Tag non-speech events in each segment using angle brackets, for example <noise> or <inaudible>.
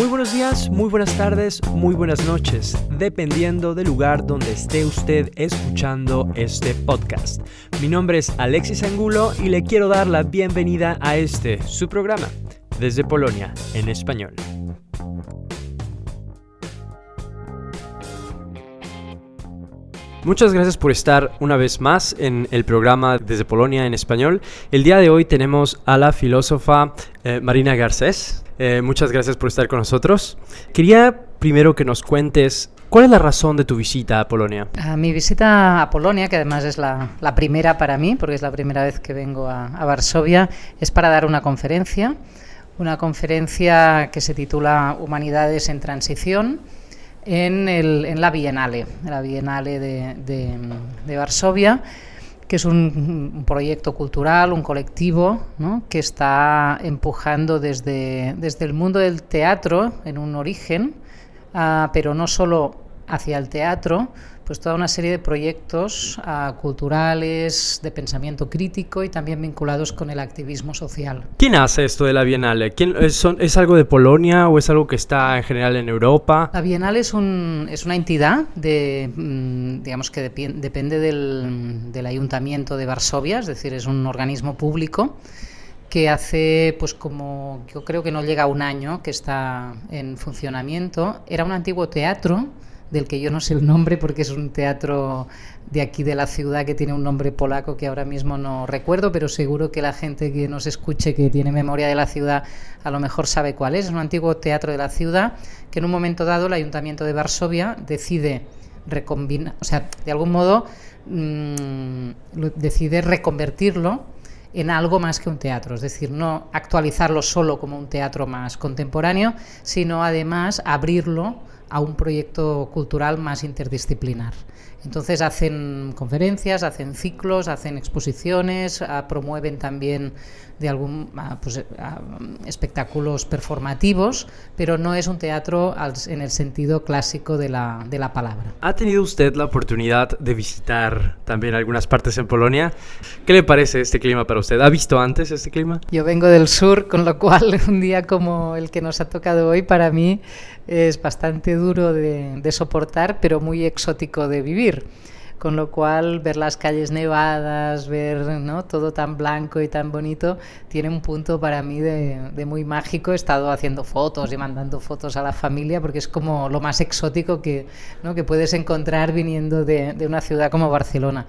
Muy buenos días, muy buenas tardes, muy buenas noches, dependiendo del lugar donde esté usted escuchando este podcast. Mi nombre es Alexis Angulo y le quiero dar la bienvenida a este, su programa, desde Polonia, en español. Muchas gracias por estar una vez más en el programa Desde Polonia en español. El día de hoy tenemos a la filósofa eh, Marina Garcés. Eh, muchas gracias por estar con nosotros. Quería primero que nos cuentes cuál es la razón de tu visita a Polonia. mi visita a Polonia, que además es la, primera para mí, porque es la primera vez que vengo a, Varsovia, es para dar una conferencia. Una conferencia que se titula Humanidades en Transición en, el, en la Bienale, la Bienale de, Varsovia, que es un, proyecto cultural, un colectivo, que está empujando desde, desde el mundo del teatro en un origen, ah, pero no solo hacia el teatro, pues toda una serie de proyectos ah, culturales, de pensamiento crítico y también vinculados con el activismo social. ¿Quién hace esto de la Bienale? ¿Quién, es, es, algo de Polonia o es algo que está en general en Europa? La Bienale es, un, es una entidad de, mm, digamos que depende del, del Ayuntamiento de Varsovia, es decir, es un organismo público que hace pues como yo creo que no llega a un año que está en funcionamiento. Era un antiguo teatro del que yo no sé el nombre porque es un teatro de aquí de la ciudad que tiene un nombre polaco que ahora mismo no recuerdo, pero seguro que la gente que nos escuche que tiene memoria de la ciudad a lo mejor sabe cuál es. Es un antiguo teatro de la ciudad que en un momento dado el Ayuntamiento de Varsovia decide recombinar, o sea, de algún modo mmm, decide reconvertirlo en algo más que un teatro, es decir, no actualizarlo solo como un teatro más contemporáneo, sino además abrirlo a un proyecto cultural más interdisciplinar. Entonces hacen conferencias, hacen ciclos, hacen exposiciones, ah, promueven también de algún ah, pues, ah, espectáculos performativos, pero no es un teatro en el sentido clásico de la, de la palabra. ¿Ha tenido usted la oportunidad de visitar también algunas partes en Polonia? ¿Qué le parece este clima para usted? ¿Ha visto antes este clima? Yo vengo del sur, con lo cual <laughs> un día como el que nos ha tocado hoy para mí es bastante duro de, soportar, pero muy exótico de vivir con lo cual ver las calles nevadas, ver todo tan blanco y tan bonito, tiene un punto para mí de, muy mágico. He estado haciendo fotos y mandando fotos a la familia porque es como lo más exótico que, ¿no? que puedes encontrar viniendo de una ciudad como Barcelona.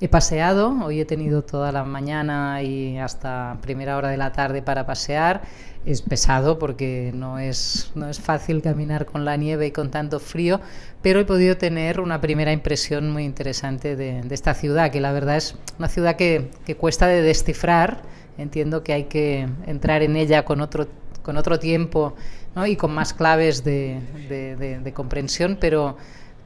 He paseado, hoy he tenido toda la mañana y hasta primera hora de la tarde para pasear. Es pesado porque no es, no es fácil caminar con la nieve y con tanto frío, pero he podido tener una primera impresión muy interesante de, esta ciudad, que la verdad es una ciudad que, que cuesta de descifrar. Entiendo que hay que entrar en ella con otro, con otro tiempo y con más claves de comprensión, pero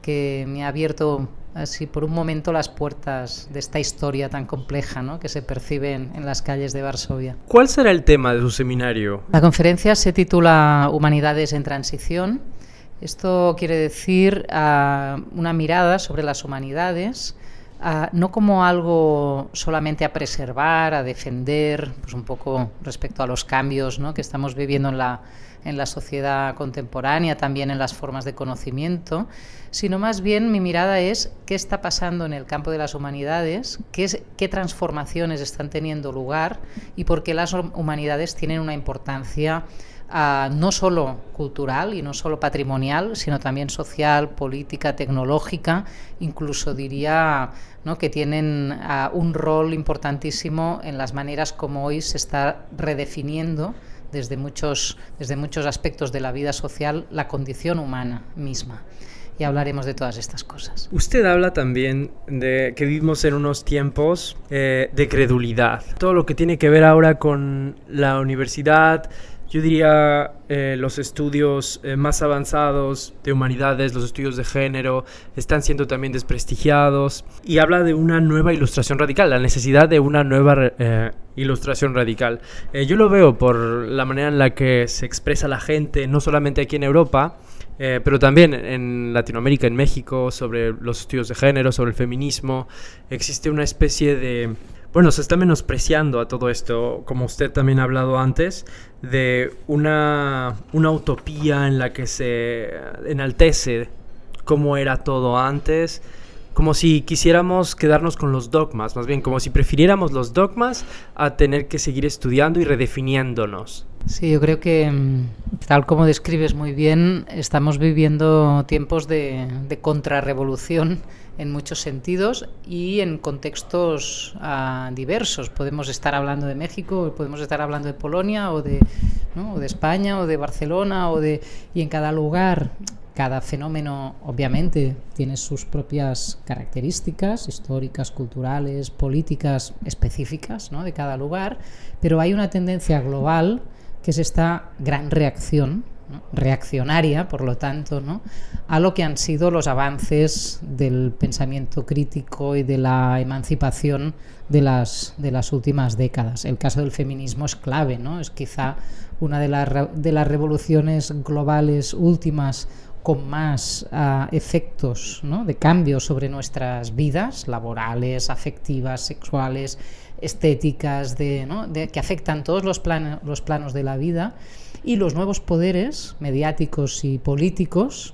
que me ha abierto así por un momento las puertas de esta historia tan compleja ¿no? que se percibe en, las calles de Varsovia. ¿Cuál será el tema de su seminario? La conferencia se titula Humanidades en Transición. Esto quiere decir ah, una mirada sobre las humanidades, ah, no como algo solamente a preservar, a defender, pues un poco respecto a los cambios ¿no? que estamos viviendo en la en la sociedad contemporánea, también en las formas de conocimiento, sino más bien mi mirada es qué está pasando en el campo de las humanidades, qué, transformaciones están teniendo lugar y por qué las humanidades tienen una importancia ah, no solo cultural y no solo patrimonial, sino también social, política, tecnológica, incluso diría que tienen ah, un rol importantísimo en las maneras como hoy se está redefiniendo desde muchos, desde muchos aspectos de la vida social la condición humana misma y hablaremos de todas estas cosas. Usted habla también de que vivimos en unos tiempos eh, de credulidad. Todo lo que tiene que ver ahora con la universidad, yo diría eh, los estudios eh, más avanzados de humanidades, los estudios de género, están siendo también desprestigiados. Y habla de una nueva ilustración radical, la necesidad de una nueva eh, ilustración radical. yo lo veo por la manera en la que se expresa la gente, no solamente aquí en Europa, pero también en Latinoamérica, en México, sobre los estudios de género, sobre el feminismo. Existe una especie de bueno, se está menospreciando a todo esto, como usted también ha hablado antes, de una, una utopía en la que se enaltece cómo era todo antes, como si quisiéramos quedarnos con los dogmas, más bien como si prefiriéramos los dogmas a tener que seguir estudiando y redefiniéndonos. Sí, yo creo que, mm, tal como describes muy bien, estamos viviendo tiempos de, contrarrevolución en muchos sentidos y en contextos uh, diversos. Podemos estar hablando de México, podemos estar hablando de Polonia o de, ¿no? o de España o de Barcelona o de y en cada lugar cada fenómeno obviamente tiene sus propias características históricas, culturales, políticas específicas ¿no? de cada lugar, pero hay una tendencia global que es esta gran reacción reaccionaria, por lo tanto, ¿no? a lo que han sido los avances del pensamiento crítico y de la emancipación de las, de las últimas décadas. El caso del feminismo es clave, ¿no? es quizá una de, de las revoluciones globales últimas con más uh, efectos de cambio sobre nuestras vidas laborales, afectivas, sexuales, estéticas, de, que afectan todos los, plan los planos de la vida. Y los nuevos poderes mediáticos y políticos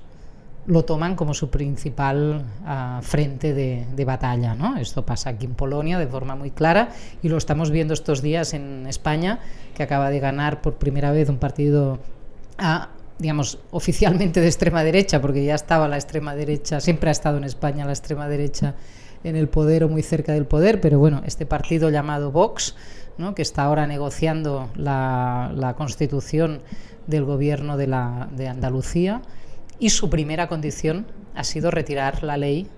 lo toman como su principal uh, frente de, batalla. Esto pasa aquí en Polonia de forma muy clara y lo estamos viendo estos días en España, que acaba de ganar por primera vez un partido uh, digamos, oficialmente de extrema derecha, porque ya estaba la extrema derecha, siempre ha estado en España la extrema derecha en el poder o muy cerca del poder, pero bueno, este partido llamado Vox, ¿no? que está ahora negociando la, constitución del gobierno de, la, de Andalucía, y su primera condición ha sido retirar la ley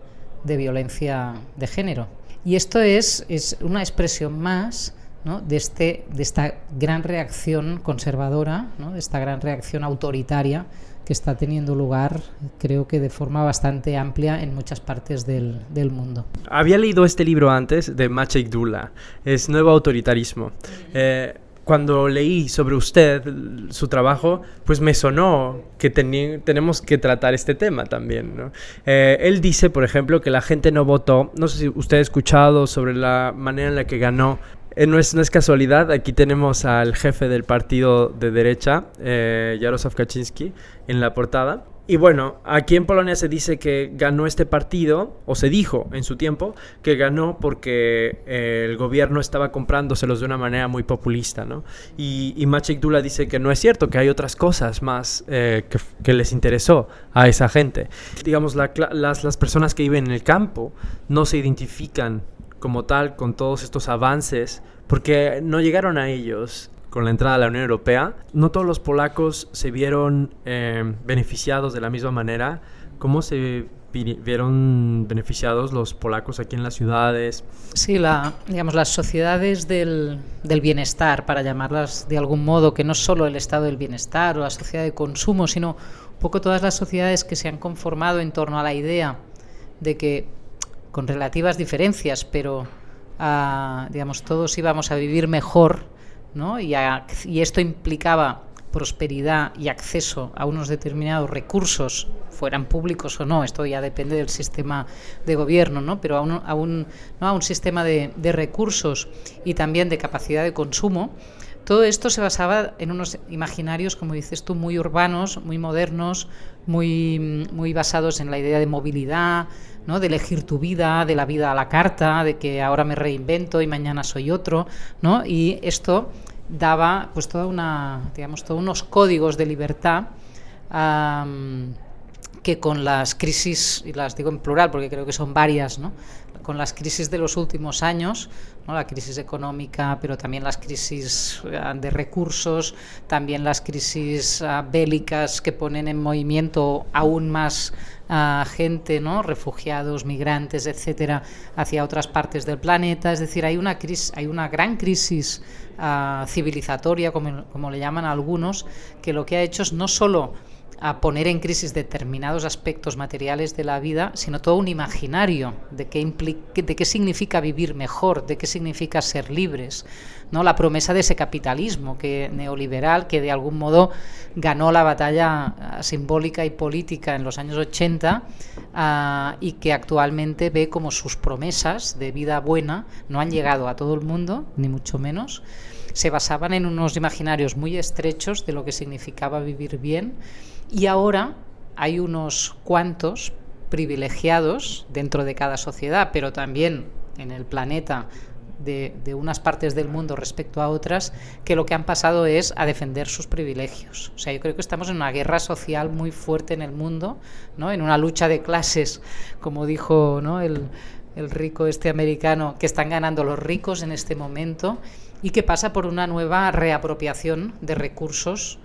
de violencia de género. Y esto es, es una expresión más ¿no? de, este, de esta gran reacción conservadora, ¿no? de esta gran reacción autoritaria que está teniendo lugar, creo que de forma bastante amplia en muchas partes del, del mundo. Había leído este libro antes de Maciej Dula, es Nuevo Autoritarismo. Eh, cuando leí sobre usted, su trabajo, pues me sonó que tenemos que tratar este tema también. ¿no? Eh, él dice, por ejemplo, que la gente no votó, no sé si usted ha escuchado sobre la manera en la que ganó eh, no, es, no, es, casualidad, aquí tenemos al jefe del partido de derecha, eh, Jarosław Kaczynski, en la portada. Y bueno, aquí en Polonia se dice que ganó este partido, o se dijo en su tiempo, que ganó porque eh, el gobierno estaba comprándoselos de una manera muy populista, ¿no? Y, y Maciek Dula dice que no es cierto, que hay otras cosas más eh, que, que, les interesó a esa gente. Digamos, la, las, las personas que viven en el campo no se identifican como tal con todos estos avances, porque no llegaron a ellos con la entrada a la Unión Europea. No todos los polacos se vieron eh, beneficiados de la misma manera como se vieron beneficiados los polacos aquí en las ciudades. Sí, la, digamos, las sociedades del, del, bienestar, para llamarlas de algún modo, que no solo el estado del bienestar o la sociedad de consumo, sino un poco todas las sociedades que se han conformado en torno a la idea de que con relativas diferencias, pero uh, digamos todos íbamos a vivir mejor, ¿no? Y, a, y esto implicaba prosperidad y acceso a unos determinados recursos, fueran públicos o no, esto ya depende del sistema de gobierno, ¿no? pero a un, a un, ¿no? a un sistema de, de recursos y también de capacidad de consumo, todo esto se basaba en unos imaginarios, como dices tú, muy urbanos, muy modernos, muy, muy basados en la idea de movilidad, ¿no? de elegir tu vida, de la vida a la carta, de que ahora me reinvento y mañana soy otro, ¿no? Y esto daba pues toda una, digamos, todos unos códigos de libertad que con las crisis, y las digo en plural porque creo que son varias, ¿no? Con las crisis de los últimos años, ¿no? la crisis económica, pero también las crisis uh, de recursos, también las crisis uh, bélicas que ponen en movimiento aún más uh, gente, ¿no? refugiados, migrantes, etcétera, hacia otras partes del planeta. Es decir, hay una, crisis, hay una gran crisis civilizatoria, como, como le llaman algunos, que lo que ha hecho es no solo a poner en crisis determinados aspectos materiales de la vida, sino todo un imaginario de qué, de qué significa vivir mejor, de qué significa ser libres. ¿no? La promesa de ese capitalismo que, neoliberal que de algún modo ganó la batalla ah, simbólica y política en los años 80 ah, y que actualmente ve como sus promesas de vida buena no han llegado a todo el mundo, ni mucho menos. Se basaban en unos imaginarios muy estrechos de lo que significaba vivir bien y ahora hay unos cuantos privilegiados dentro de cada sociedad, pero también en el planeta de, unas partes del mundo respecto a otras, que lo que han pasado es a defender sus privilegios. O sea, yo creo que estamos en una guerra social muy fuerte en el mundo, ¿no? en una lucha de clases, como dijo ¿no? el, el rico este americano, que están ganando los ricos en este momento, y que pasa por una nueva reapropiación de recursos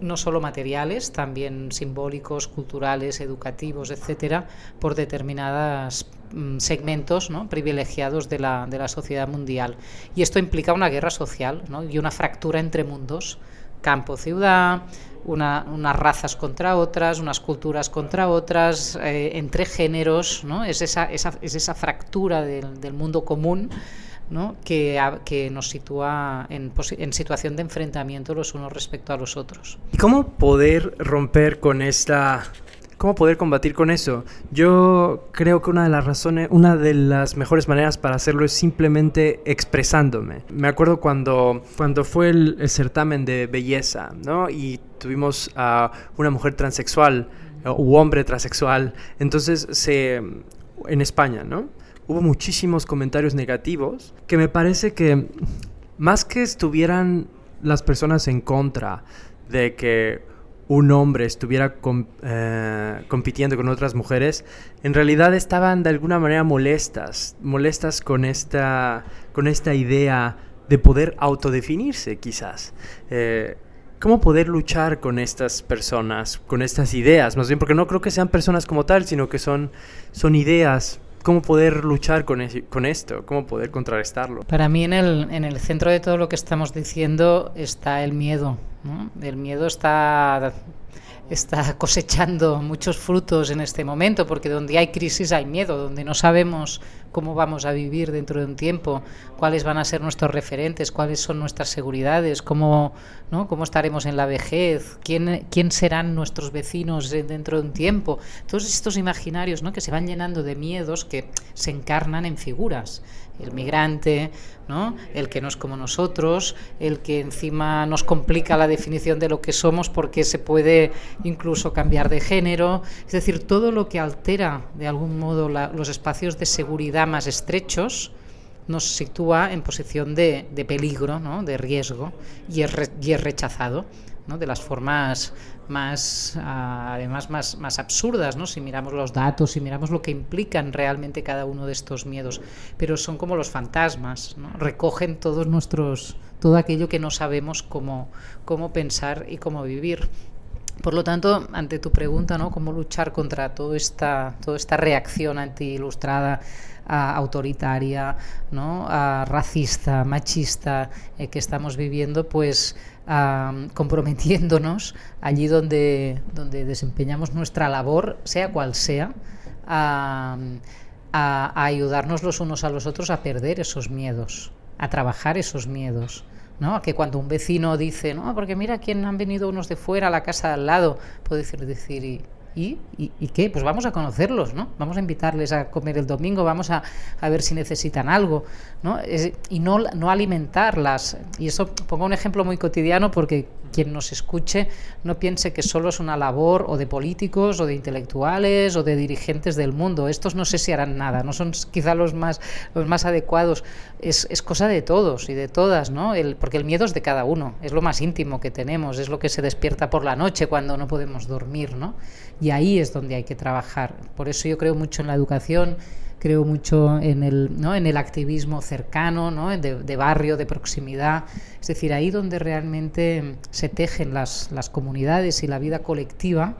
no solo materiales, también simbólicos, culturales, educativos, etcétera, por determinados mm, segmentos ¿no? privilegiados de la, de la, sociedad mundial. Y esto implica una guerra social ¿no? y una fractura entre mundos, campo-ciudad, una, unas razas contra otras, unas culturas contra otras, eh, entre géneros, ¿no? es, esa, esa, es esa fractura del, del mundo común que, nos sitúa en, situación de enfrentamiento los unos respecto a los otros. ¿Y cómo poder romper con esta... ¿Cómo poder combatir con eso? Yo creo que una de las razones, una de las mejores maneras para hacerlo es simplemente expresándome. Me acuerdo cuando, cuando fue el, certamen de belleza, ¿no? Y tuvimos a una mujer transexual u hombre transexual. Entonces en España, ¿no? Hubo muchísimos comentarios negativos que me parece que más que estuvieran las personas en contra de que un hombre estuviera eh, compitiendo con otras mujeres, en realidad estaban de alguna manera molestas, molestas con esta, con esta idea de poder autodefinirse quizás. Eh, ¿Cómo poder luchar con estas personas, con estas ideas? Más bien, porque no creo que sean personas como tal, sino que son, son ideas cómo poder luchar con, con esto, cómo poder contrarrestarlo. Para mí en el, en el centro de todo lo que estamos diciendo está el miedo. El miedo está está cosechando muchos frutos en este momento, porque donde hay crisis hay miedo, donde no sabemos cómo vamos a vivir dentro de un tiempo, cuáles van a ser nuestros referentes, cuáles son nuestras seguridades, cómo, ¿no? cómo estaremos en la vejez, quién, quién serán nuestros vecinos dentro de un tiempo. Todos estos imaginarios ¿no? que se van llenando de miedos que se encarnan en figuras el migrante, ¿no? el que no es como nosotros, el que encima nos complica la definición de lo que somos porque se puede incluso cambiar de género, es decir, todo lo que altera de algún modo los espacios de seguridad más estrechos nos sitúa en posición de, peligro, ¿no? de riesgo y y es rechazado de las formas más, ah, además, más, más absurdas, ¿no? si miramos los datos, si miramos lo que implican realmente cada uno de estos miedos. Pero son como los fantasmas, ¿no? recogen todos nuestros, todo aquello que no sabemos cómo, cómo pensar y cómo vivir. Por lo tanto, ante tu pregunta, ¿no? ¿Cómo luchar contra toda esta, toda esta reacción anti-ilustrada, autoritaria, ¿no? racista, machista eh, que estamos viviendo? Pues comprometiéndonos allí donde, donde desempeñamos nuestra labor, sea cual sea, a, ayudarnos los unos a los otros a perder esos miedos, a trabajar esos miedos. ¿no? Que cuando un vecino dice, no, porque mira quién han venido unos de fuera a la casa de al lado, puede decir, decir ¿Y, y, qué? Pues vamos a conocerlos, ¿no? Vamos a invitarles a comer el domingo, vamos a, a ver si necesitan algo, ¿no? y no, no alimentarlas. Y eso pongo un ejemplo muy cotidiano porque quien nos escuche no piense que solo es una labor o de políticos o de intelectuales o de dirigentes del mundo. Estos no sé si harán nada, no son quizá los más, los más adecuados. Es, es cosa de todos y de todas, ¿no? El, porque el miedo es de cada uno, es lo más íntimo que tenemos, es lo que se despierta por la noche cuando no podemos dormir, ¿no? Y ahí es donde hay que trabajar. Por eso yo creo mucho en la educación creo mucho en el, ¿no? en el activismo cercano, ¿no? de, barrio, de proximidad, es decir, ahí donde realmente se tejen las, las comunidades y la vida colectiva,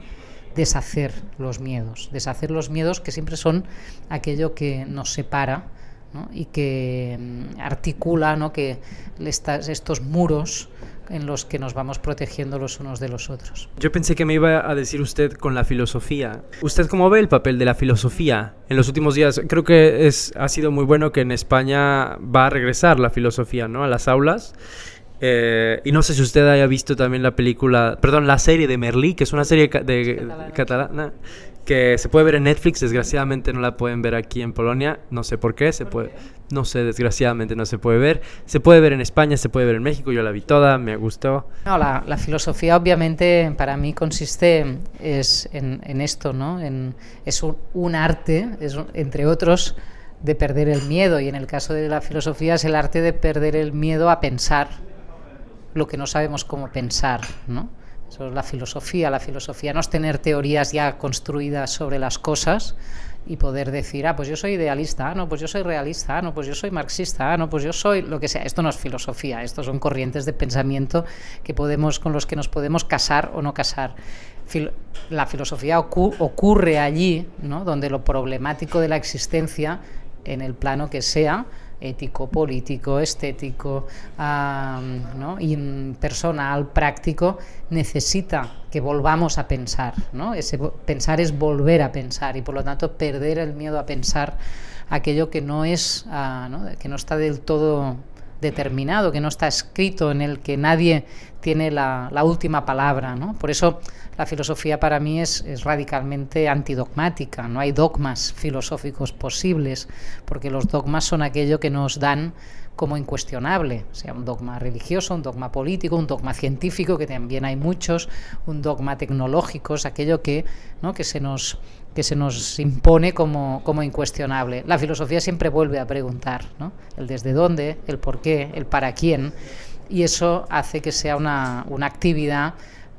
deshacer los miedos, deshacer los miedos que siempre son aquello que nos separa ¿no? y que mm, articula ¿no? que estas, estos muros en los que nos vamos protegiendo los unos de los otros. Yo pensé que me iba a decir usted con la filosofía. ¿Usted cómo ve el papel de la filosofía en los últimos días? Creo que es, ha sido muy bueno que en España va a regresar la filosofía ¿no? a las aulas. Eh, y no sé si usted haya visto también la película, perdón, la serie de Merlí, que es una serie de, catalana que se puede ver en Netflix, desgraciadamente no la pueden ver aquí en Polonia, no sé por qué, se puede, no sé, desgraciadamente no se puede ver, se puede ver en España, se puede ver en México, yo la vi toda, me gustó. No, la, filosofía obviamente para mí consiste es en, esto, ¿no? En, es un, arte, es, entre otros, de perder el miedo, y en el caso de la filosofía es el arte de perder el miedo a pensar lo que no sabemos cómo pensar, ¿no? Eso es la filosofía. La filosofía no es tener teorías ya construidas sobre las cosas y poder decir, ah, pues yo soy idealista, ah, no, pues yo soy realista, ah, no, pues yo soy marxista, ah, no, pues yo soy lo que sea. Esto no es filosofía, estos son corrientes de pensamiento que podemos, con los que nos podemos casar o no casar. la filosofía ocurre allí, ¿no? donde lo problemático de la existencia, en el plano que sea, ético, político, estético, ¿no? y personal, práctico, necesita que volvamos a pensar. ¿no? Ese pensar es volver a pensar y por lo tanto perder el miedo a pensar aquello que no es, ah, que no está del todo determinado, que no está escrito, en el que nadie tiene la, última palabra. ¿no? Por eso la filosofía para mí es, radicalmente antidogmática, no hay dogmas filosóficos posibles, porque los dogmas son aquello que nos dan como incuestionable, sea un dogma religioso, un dogma político, un dogma científico, que también hay muchos, un dogma tecnológico, es aquello que, ¿no? que, se, nos, que se nos impone como, como incuestionable. La filosofía siempre vuelve a preguntar, ¿no? el desde dónde, el por qué, el para quién, y eso hace que sea una, una actividad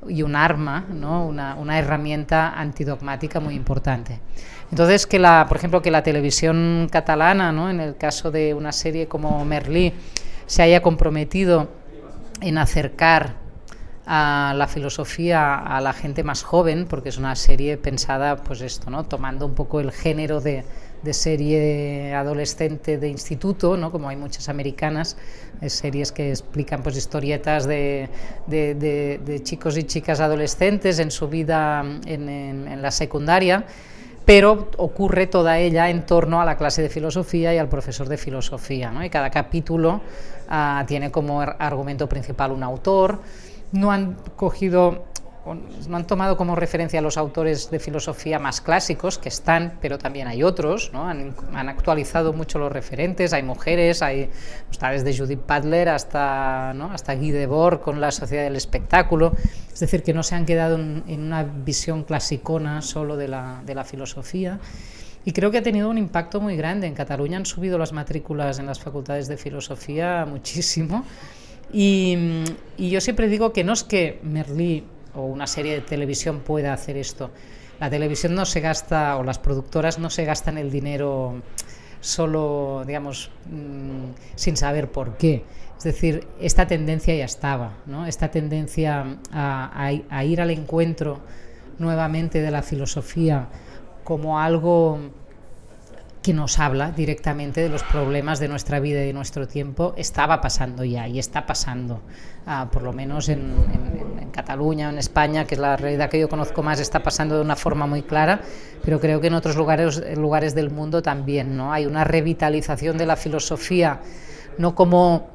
y un arma, ¿no? una, una, herramienta antidogmática muy importante. Entonces, que la, por ejemplo, que la televisión catalana, ¿no? en el caso de una serie como Merlí, se haya comprometido en acercar a la filosofía a la gente más joven, porque es una serie pensada, pues esto, ¿no? tomando un poco el género de, de serie adolescente de instituto, ¿no? como hay muchas americanas, series que explican pues, historietas de, de, chicos y chicas adolescentes en su vida en, la secundaria, pero ocurre toda ella en torno a la clase de filosofía y al profesor de filosofía. ¿no? Y cada capítulo ah, tiene como argumento principal un autor. No han cogido no han tomado como referencia a los autores de filosofía más clásicos, que están, pero también hay otros, ¿no? han, actualizado mucho los referentes, hay mujeres, hay pues, desde Judith Butler hasta, ¿no? hasta Guy Debord con la sociedad del espectáculo, es decir, que no se han quedado en, una visión clasicona solo de la, de la filosofía. Y creo que ha tenido un impacto muy grande. En Cataluña han subido las matrículas en las facultades de filosofía muchísimo. Y, y yo siempre digo que no es que Merlí o una serie de televisión pueda hacer esto. La televisión no se gasta, o las productoras no se gastan el dinero solo, digamos, mm, sin saber por qué. Es decir, esta tendencia ya estaba, ¿no? esta tendencia a ir al encuentro nuevamente de la filosofía como algo que nos habla directamente de los problemas de nuestra vida y de nuestro tiempo, estaba pasando ya y está pasando, ah, por lo menos en, en, Cataluña, en España, que es la realidad que yo conozco más, está pasando de una forma muy clara, pero creo que en otros lugares, lugares del mundo también. ¿no? Hay una revitalización de la filosofía, no como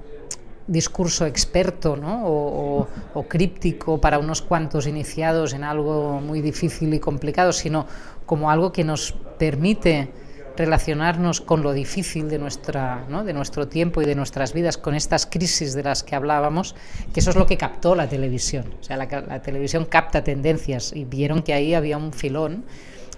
discurso experto ¿no? o, o, críptico para unos cuantos iniciados en algo muy difícil y complicado, sino como algo que nos permite relacionarnos con lo difícil de, nuestra, de nuestro tiempo y de nuestras vidas, con estas crisis de las que hablábamos, que eso es lo que captó la televisión. O sea, la, televisión capta tendencias y vieron que ahí había un filón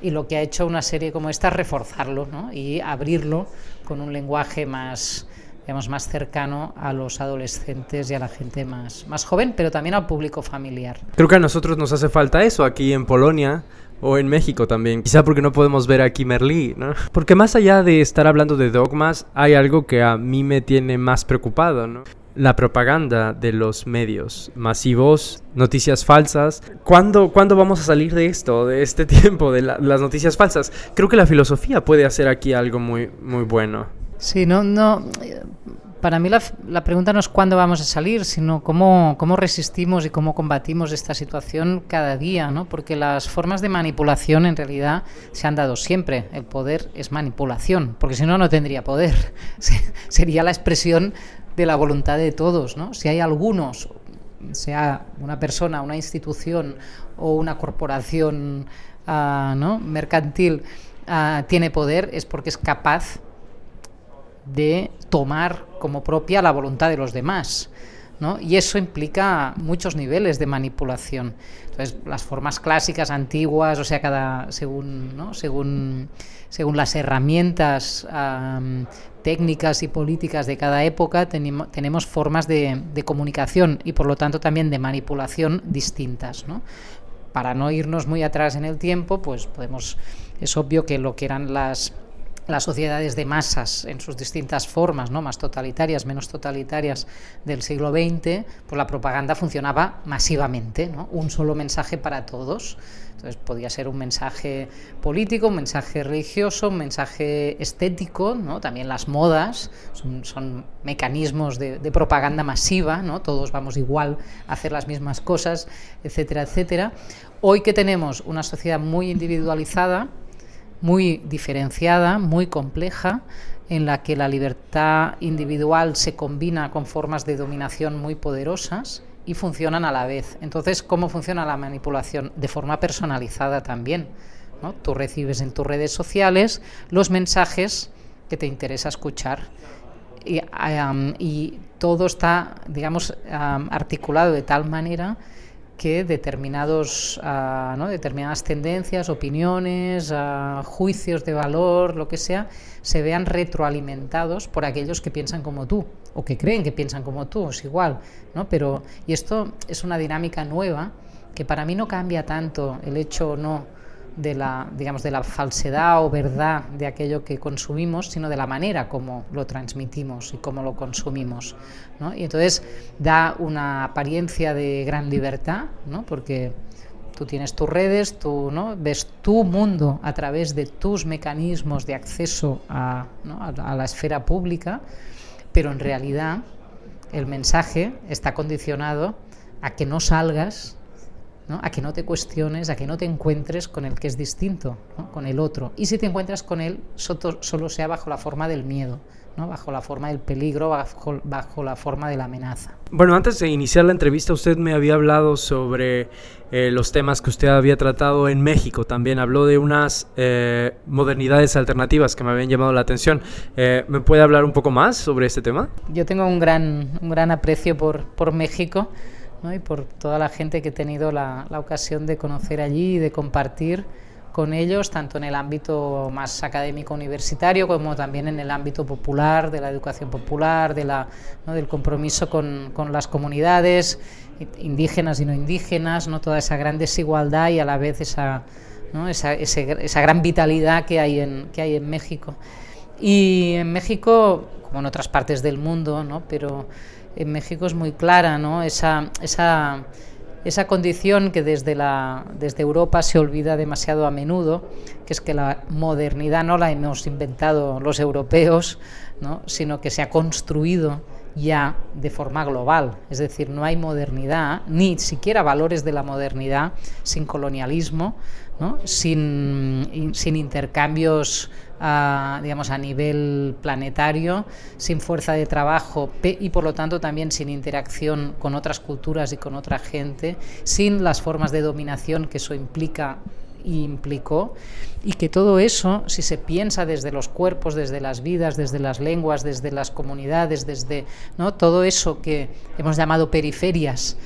y lo que ha hecho una serie como esta es reforzarlo y abrirlo con un lenguaje más digamos, más cercano a los adolescentes y a la gente más, más joven, pero también al público familiar. Creo que a nosotros nos hace falta eso aquí en Polonia, o en México también. Quizá porque no podemos ver aquí Merlí, ¿no? Porque más allá de estar hablando de dogmas, hay algo que a mí me tiene más preocupado, ¿no? La propaganda de los medios masivos, noticias falsas. ¿Cuándo, ¿cuándo vamos a salir de esto, de este <laughs> tiempo, de las noticias falsas? Creo que la filosofía puede hacer aquí algo muy, muy bueno. Sí, no, no para mí la, la, pregunta no es cuándo vamos a salir, sino cómo, cómo resistimos y cómo combatimos esta situación cada día, ¿no? Porque las formas de manipulación en realidad se han dado siempre. El poder es manipulación, porque si no, no tendría poder. <laughs> Sería la expresión de la voluntad de todos, ¿no? Si hay algunos, sea una persona, una institución o una corporación uh, ¿no? mercantil, uh, tiene poder, es porque es capaz de tomar como propia la voluntad de los demás. ¿no? Y eso implica muchos niveles de manipulación. Entonces, las formas clásicas, antiguas, o sea, cada según, ¿no? según, según las herramientas técnicas y políticas de cada época, tenemos, tenemos formas de, de, comunicación y, por lo tanto, también de manipulación distintas. ¿no? Para no irnos muy atrás en el tiempo, pues podemos, es obvio que lo que eran las las sociedades de masas en sus distintas formas, ¿no? más totalitarias, menos totalitarias del siglo XX, pues la propaganda funcionaba masivamente, ¿no? un solo mensaje para todos. Entonces podía ser un mensaje político, un mensaje religioso, un mensaje estético, también las modas son, son mecanismos de, de, propaganda masiva, ¿no? todos vamos igual a hacer las mismas cosas, etcétera, etcétera. Hoy que tenemos una sociedad muy individualizada, muy diferenciada, muy compleja, en la que la libertad individual se combina con formas de dominación muy poderosas y funcionan a la vez. Entonces, ¿cómo funciona la manipulación? De forma personalizada también. ¿no? Tú recibes en tus redes sociales los mensajes que te interesa escuchar. Y, todo está, digamos, articulado de tal manera que determinados, uh, ¿no? determinadas tendencias, opiniones, uh, juicios de valor, lo que sea, se vean retroalimentados por aquellos que piensan como tú o que creen que piensan como tú, es igual, ¿no? Pero y esto es una dinámica nueva que para mí no cambia tanto el hecho o no de la, digamos, de la falsedad o verdad de aquello que consumimos, sino de la manera como lo transmitimos y cómo lo consumimos. ¿no? Y entonces da una apariencia de gran libertad, ¿no? porque tú tienes tus redes, tú ¿no? ves tu mundo a través de tus mecanismos de acceso a, ¿no? a la esfera pública, pero en realidad el mensaje está condicionado a que no salgas ¿no? a que no te cuestiones, a que no te encuentres con el que es distinto, ¿no? con el otro. Y si te encuentras con él, solo sea bajo la forma del miedo, ¿no? bajo la forma del peligro, bajo, bajo, la forma de la amenaza. Bueno, antes de iniciar la entrevista, usted me había hablado sobre eh, los temas que usted había tratado en México. También habló de unas eh, modernidades alternativas que me habían llamado la atención. Eh, ¿Me puede hablar un poco más sobre este tema? Yo tengo un gran, un gran aprecio por, por México. ¿No? y por toda la gente que he tenido la, la, ocasión de conocer allí y de compartir con ellos, tanto en el ámbito más académico universitario como también en el ámbito popular, de la educación popular, de la, ¿no? del compromiso con, con, las comunidades indígenas y no indígenas, ¿no? toda esa gran desigualdad y a la vez esa, ¿no? esa, ese, esa gran vitalidad que hay, en, que hay en México. Y en México, como en otras partes del mundo, ¿no? pero en México es muy clara, ¿no? Esa, esa, esa condición que desde, la, desde Europa se olvida demasiado a menudo, que es que la modernidad no la hemos inventado los europeos, ¿no? sino que se ha construido ya de forma global. Es decir, no hay modernidad, ni siquiera valores de la modernidad, sin colonialismo, ¿no? sin, sin intercambios a, digamos, a nivel planetario, sin fuerza de trabajo y por lo tanto también sin interacción con otras culturas y con otra gente, sin las formas de dominación que eso implica y implicó, y que todo eso, si se piensa desde los cuerpos, desde las vidas, desde las lenguas, desde las comunidades, desde ¿no? todo eso que hemos llamado periferias,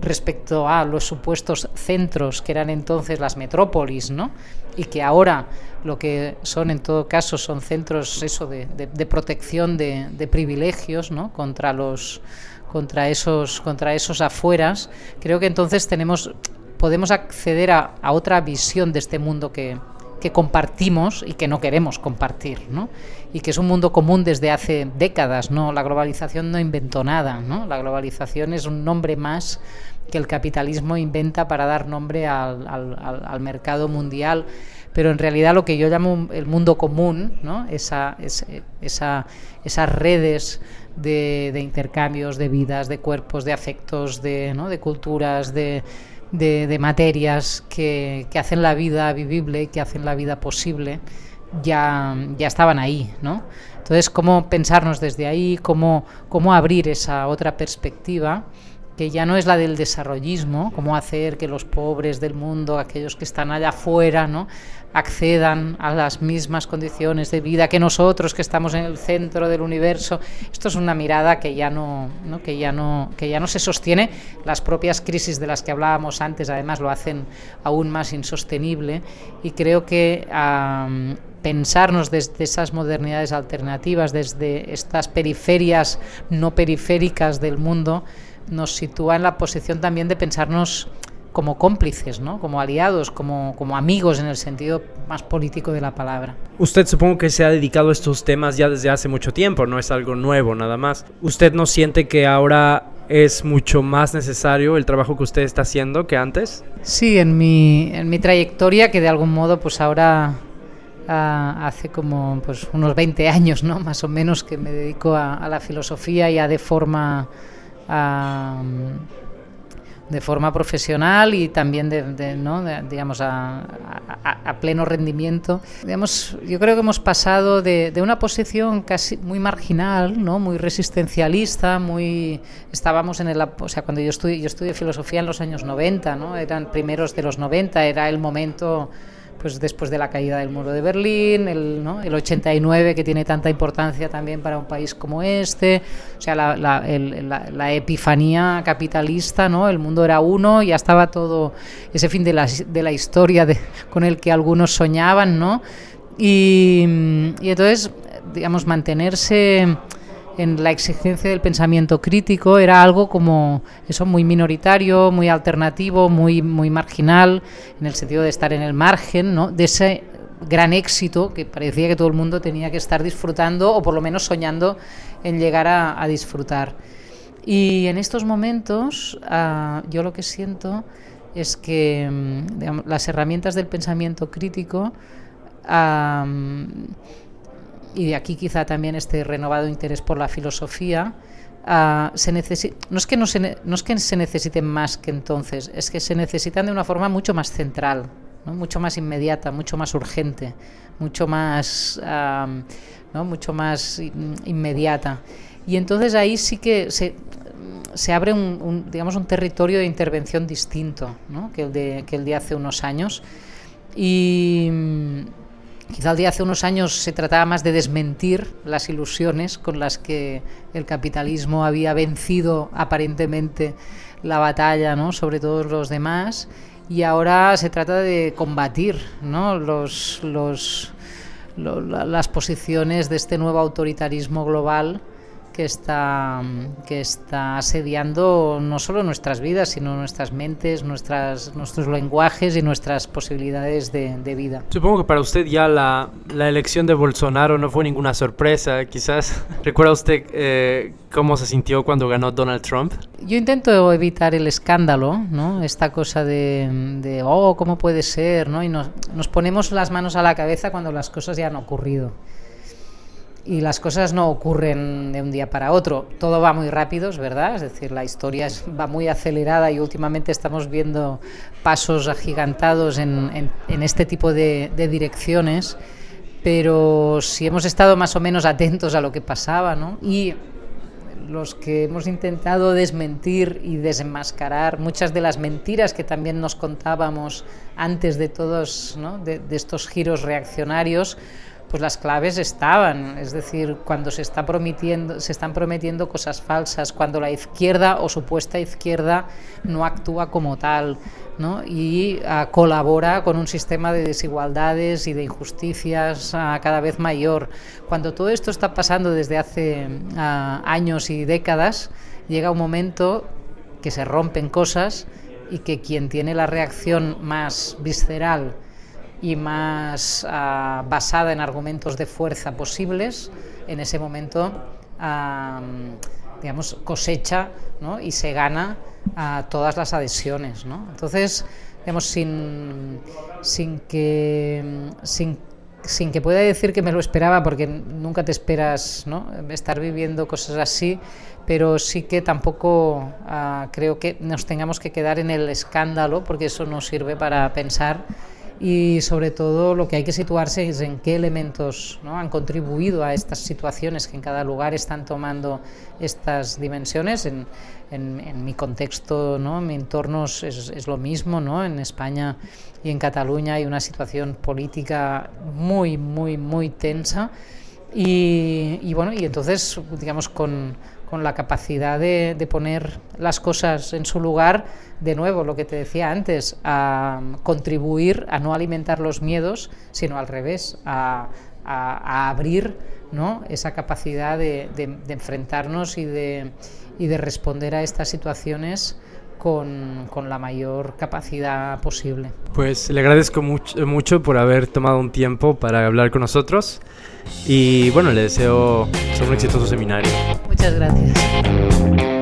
respecto a los supuestos centros que eran entonces las metrópolis, ¿no? y que ahora lo que son en todo caso son centros eso de, protección de, privilegios ¿no? contra los contra esos contra esos afueras creo que entonces tenemos podemos acceder a otra visión de este mundo que, que compartimos y que no queremos compartir, ¿no? Y que es un mundo común desde hace décadas, ¿no? La globalización no inventó nada, ¿no? La globalización es un nombre más que el capitalismo inventa para dar nombre al, al, mercado mundial, pero en realidad lo que yo llamo el mundo común, ¿no? esa, esa, esas redes de, de, intercambios de vidas, de cuerpos, de afectos, de, ¿no? de culturas, de, de, materias que, que, hacen la vida vivible, que hacen la vida posible, ya, ya estaban ahí. ¿no? Entonces, cómo pensarnos desde ahí, cómo, cómo abrir esa otra perspectiva que ya no es la del desarrollismo, cómo hacer que los pobres del mundo, aquellos que están allá afuera, ¿no? accedan a las mismas condiciones de vida que nosotros que estamos en el centro del universo. Esto es una mirada que ya no, que ya no que ya no se sostiene. Las propias crisis de las que hablábamos antes además lo hacen aún más insostenible y creo que pensarnos desde esas modernidades alternativas, desde estas periferias no periféricas del mundo, nos sitúa en la posición también de pensarnos como cómplices, ¿no? como aliados, como, como amigos en el sentido más político de la palabra. Usted supongo que se ha dedicado a estos temas ya desde hace mucho tiempo, no es algo nuevo nada más. ¿Usted no siente que ahora es mucho más necesario el trabajo que usted está haciendo que antes? Sí, en mi, en mi trayectoria, que de algún modo pues ahora ah, hace como pues, unos 20 años, ¿no? <laughs> más o menos, que me dedico a, a la filosofía ya de forma de forma profesional y también de, ¿no? digamos a, pleno rendimiento. Digamos, yo creo que hemos pasado de, una posición casi muy marginal, ¿no? muy resistencialista, muy estábamos en el o sea, cuando yo estudié yo estudié filosofía en los años 90, ¿no? Eran primeros de los 90, era el momento pues después de la caída del muro de Berlín, el, ¿no? el 89 que tiene tanta importancia también para un país como este, o sea, la, la, epifanía capitalista, ¿no? el mundo era uno, ya estaba todo ese fin de la, de la historia de, con el que algunos soñaban, ¿no? y, y entonces, digamos, mantenerse en la exigencia del pensamiento crítico era algo como eso muy minoritario, muy alternativo, muy muy marginal en el sentido de estar en el margen, ¿no? De ese gran éxito que parecía que todo el mundo tenía que estar disfrutando o por lo menos soñando en llegar a, disfrutar. Y en estos momentos ah, yo lo que siento es que mm, las herramientas del pensamiento crítico y de aquí quizá también este renovado interés por la filosofía, uh, se no, es que no, se no es que se necesiten más que entonces, es que se necesitan de una forma mucho más central, ¿no? mucho más inmediata, mucho más urgente, mucho más, uh, ¿no? mucho más inmediata. Y entonces ahí sí que se, se abre un, un, digamos, un territorio de intervención distinto ¿no? que, el de, que el de hace unos años. Y Quizá el día hace unos años se trataba más de desmentir las ilusiones con las que el capitalismo había vencido aparentemente la batalla ¿no? sobre todos los demás y ahora se trata de combatir ¿no? los, los, las posiciones de este nuevo autoritarismo global que está, que está asediando no solo nuestras vidas, sino nuestras mentes, nuestras, nuestros lenguajes y nuestras posibilidades de, de vida. Supongo que para usted ya la, la, elección de Bolsonaro no fue ninguna sorpresa. Quizás <laughs> recuerda usted eh, cómo se sintió cuando ganó Donald Trump. Yo intento evitar el escándalo, ¿no? Esta cosa de, de oh, ¿cómo puede ser? ¿no? Y nos, nos ponemos las manos a la cabeza cuando las cosas ya han ocurrido y las cosas no ocurren de un día para otro. Todo va muy rápido, es verdad, es decir, la historia va muy acelerada y últimamente estamos viendo pasos agigantados en, en, este tipo de, direcciones, pero si hemos estado más o menos atentos a lo que pasaba, ¿no? Y los que hemos intentado desmentir y desenmascarar muchas de las mentiras que también nos contábamos antes de todos, ¿no? de estos giros reaccionarios, pues las claves estaban, es decir, cuando se, está prometiendo, se están prometiendo cosas falsas, cuando la izquierda o supuesta izquierda no actúa como tal ¿no? y uh, colabora con un sistema de desigualdades y de injusticias uh, cada vez mayor. Cuando todo esto está pasando desde hace uh, años y décadas, llega un momento que se rompen cosas y que quien tiene la reacción más visceral, y más uh, basada en argumentos de fuerza posibles, en ese momento, uh, digamos, cosecha ¿no? y se gana uh, todas las adhesiones. ¿no? Entonces, digamos, sin, sin que... Sin, sin que pueda decir que me lo esperaba, porque nunca te esperas ¿no? estar viviendo cosas así, pero sí que tampoco creo que nos tengamos que quedar en el escándalo, porque eso no sirve para pensar y sobre todo lo que hay que situarse es en qué elementos han contribuido a estas situaciones que en cada lugar están tomando estas dimensiones. En, en, mi contexto, ¿no? en mi entorno es, es, lo mismo, ¿no? en España y en Cataluña hay una situación política muy, muy, muy tensa y bueno, y entonces, digamos, con con la capacidad de, de, poner las cosas en su lugar, de nuevo, lo que te decía antes, a contribuir a no alimentar los miedos, sino al revés, a, a, a abrir ¿no? esa capacidad de, de, de enfrentarnos y de, y de responder a estas situaciones con, con, la mayor capacidad posible. Pues le agradezco mucho, mucho por haber tomado un tiempo para hablar con nosotros y bueno, le deseo un exitoso seminario. Muchas gracias.